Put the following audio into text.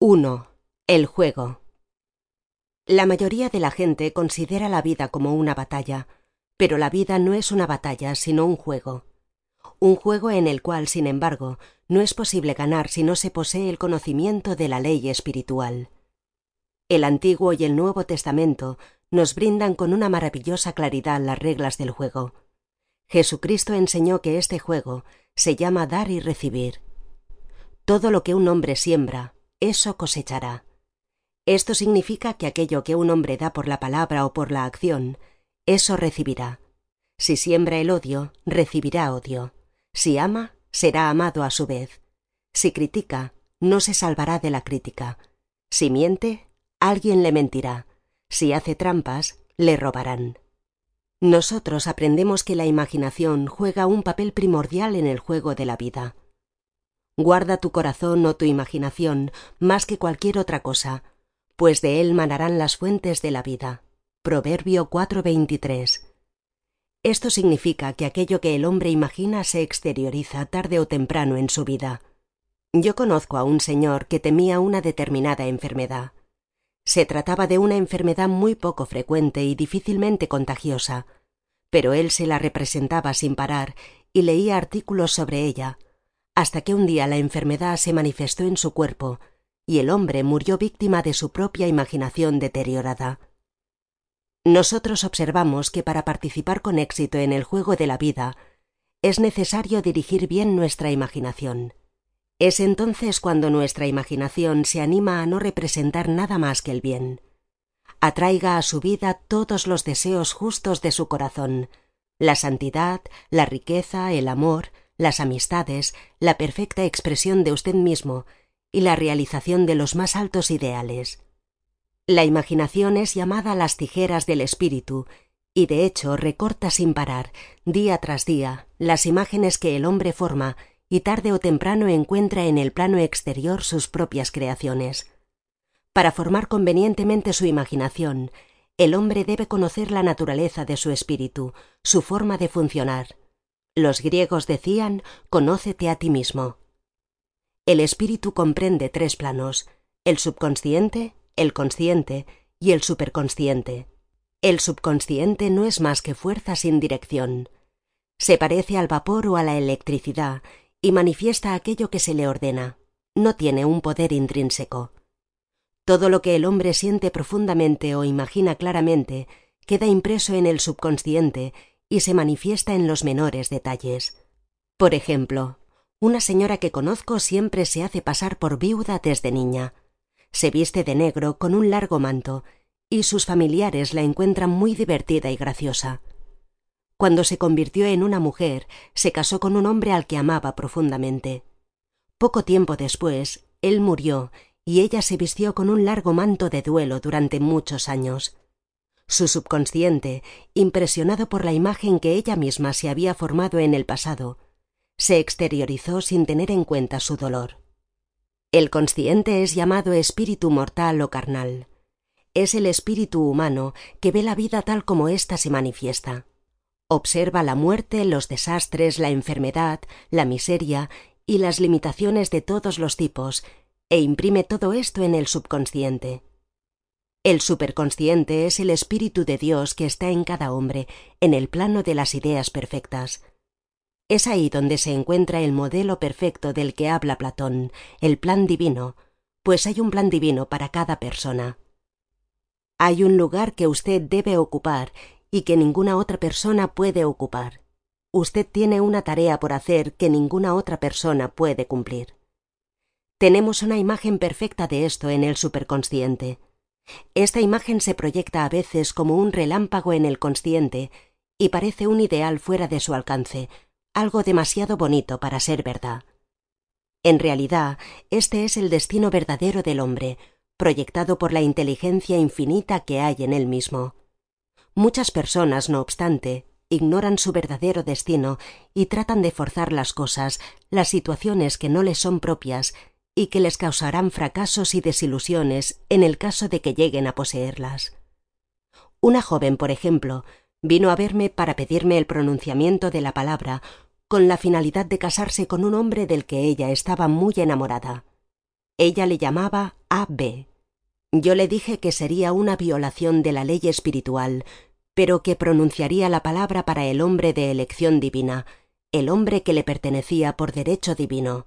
1. El juego. La mayoría de la gente considera la vida como una batalla, pero la vida no es una batalla, sino un juego. Un juego en el cual, sin embargo, no es posible ganar si no se posee el conocimiento de la ley espiritual. El Antiguo y el Nuevo Testamento nos brindan con una maravillosa claridad las reglas del juego. Jesucristo enseñó que este juego se llama dar y recibir. Todo lo que un hombre siembra, eso cosechará. Esto significa que aquello que un hombre da por la palabra o por la acción, eso recibirá. Si siembra el odio, recibirá odio. Si ama, será amado a su vez. Si critica, no se salvará de la crítica. Si miente, alguien le mentirá. Si hace trampas, le robarán. Nosotros aprendemos que la imaginación juega un papel primordial en el juego de la vida. Guarda tu corazón o tu imaginación más que cualquier otra cosa, pues de él manarán las fuentes de la vida. Proverbio 4:23. Esto significa que aquello que el hombre imagina se exterioriza tarde o temprano en su vida. Yo conozco a un señor que temía una determinada enfermedad. Se trataba de una enfermedad muy poco frecuente y difícilmente contagiosa, pero él se la representaba sin parar y leía artículos sobre ella, hasta que un día la enfermedad se manifestó en su cuerpo y el hombre murió víctima de su propia imaginación deteriorada. Nosotros observamos que para participar con éxito en el juego de la vida es necesario dirigir bien nuestra imaginación. Es entonces cuando nuestra imaginación se anima a no representar nada más que el bien. Atraiga a su vida todos los deseos justos de su corazón, la santidad, la riqueza, el amor, las amistades, la perfecta expresión de usted mismo y la realización de los más altos ideales. La imaginación es llamada las tijeras del espíritu y de hecho recorta sin parar, día tras día, las imágenes que el hombre forma y tarde o temprano encuentra en el plano exterior sus propias creaciones. Para formar convenientemente su imaginación, el hombre debe conocer la naturaleza de su espíritu, su forma de funcionar. Los griegos decían conócete a ti mismo. El espíritu comprende tres planos, el subconsciente, el consciente y el superconsciente. El subconsciente no es más que fuerza sin dirección. Se parece al vapor o a la electricidad y manifiesta aquello que se le ordena. No tiene un poder intrínseco. Todo lo que el hombre siente profundamente o imagina claramente queda impreso en el subconsciente y se manifiesta en los menores detalles. Por ejemplo, una señora que conozco siempre se hace pasar por viuda desde niña. Se viste de negro con un largo manto y sus familiares la encuentran muy divertida y graciosa. Cuando se convirtió en una mujer, se casó con un hombre al que amaba profundamente. Poco tiempo después, él murió y ella se vistió con un largo manto de duelo durante muchos años. Su subconsciente, impresionado por la imagen que ella misma se había formado en el pasado, se exteriorizó sin tener en cuenta su dolor. El consciente es llamado espíritu mortal o carnal. Es el espíritu humano que ve la vida tal como ésta se manifiesta. Observa la muerte, los desastres, la enfermedad, la miseria y las limitaciones de todos los tipos, e imprime todo esto en el subconsciente. El superconsciente es el Espíritu de Dios que está en cada hombre, en el plano de las ideas perfectas. Es ahí donde se encuentra el modelo perfecto del que habla Platón, el plan divino, pues hay un plan divino para cada persona. Hay un lugar que usted debe ocupar y que ninguna otra persona puede ocupar. Usted tiene una tarea por hacer que ninguna otra persona puede cumplir. Tenemos una imagen perfecta de esto en el superconsciente. Esta imagen se proyecta a veces como un relámpago en el consciente y parece un ideal fuera de su alcance, algo demasiado bonito para ser verdad. En realidad, este es el destino verdadero del hombre, proyectado por la inteligencia infinita que hay en él mismo. Muchas personas, no obstante, ignoran su verdadero destino y tratan de forzar las cosas, las situaciones que no les son propias y que les causarán fracasos y desilusiones en el caso de que lleguen a poseerlas. Una joven, por ejemplo, vino a verme para pedirme el pronunciamiento de la palabra con la finalidad de casarse con un hombre del que ella estaba muy enamorada. Ella le llamaba A.B. Yo le dije que sería una violación de la ley espiritual, pero que pronunciaría la palabra para el hombre de elección divina, el hombre que le pertenecía por derecho divino.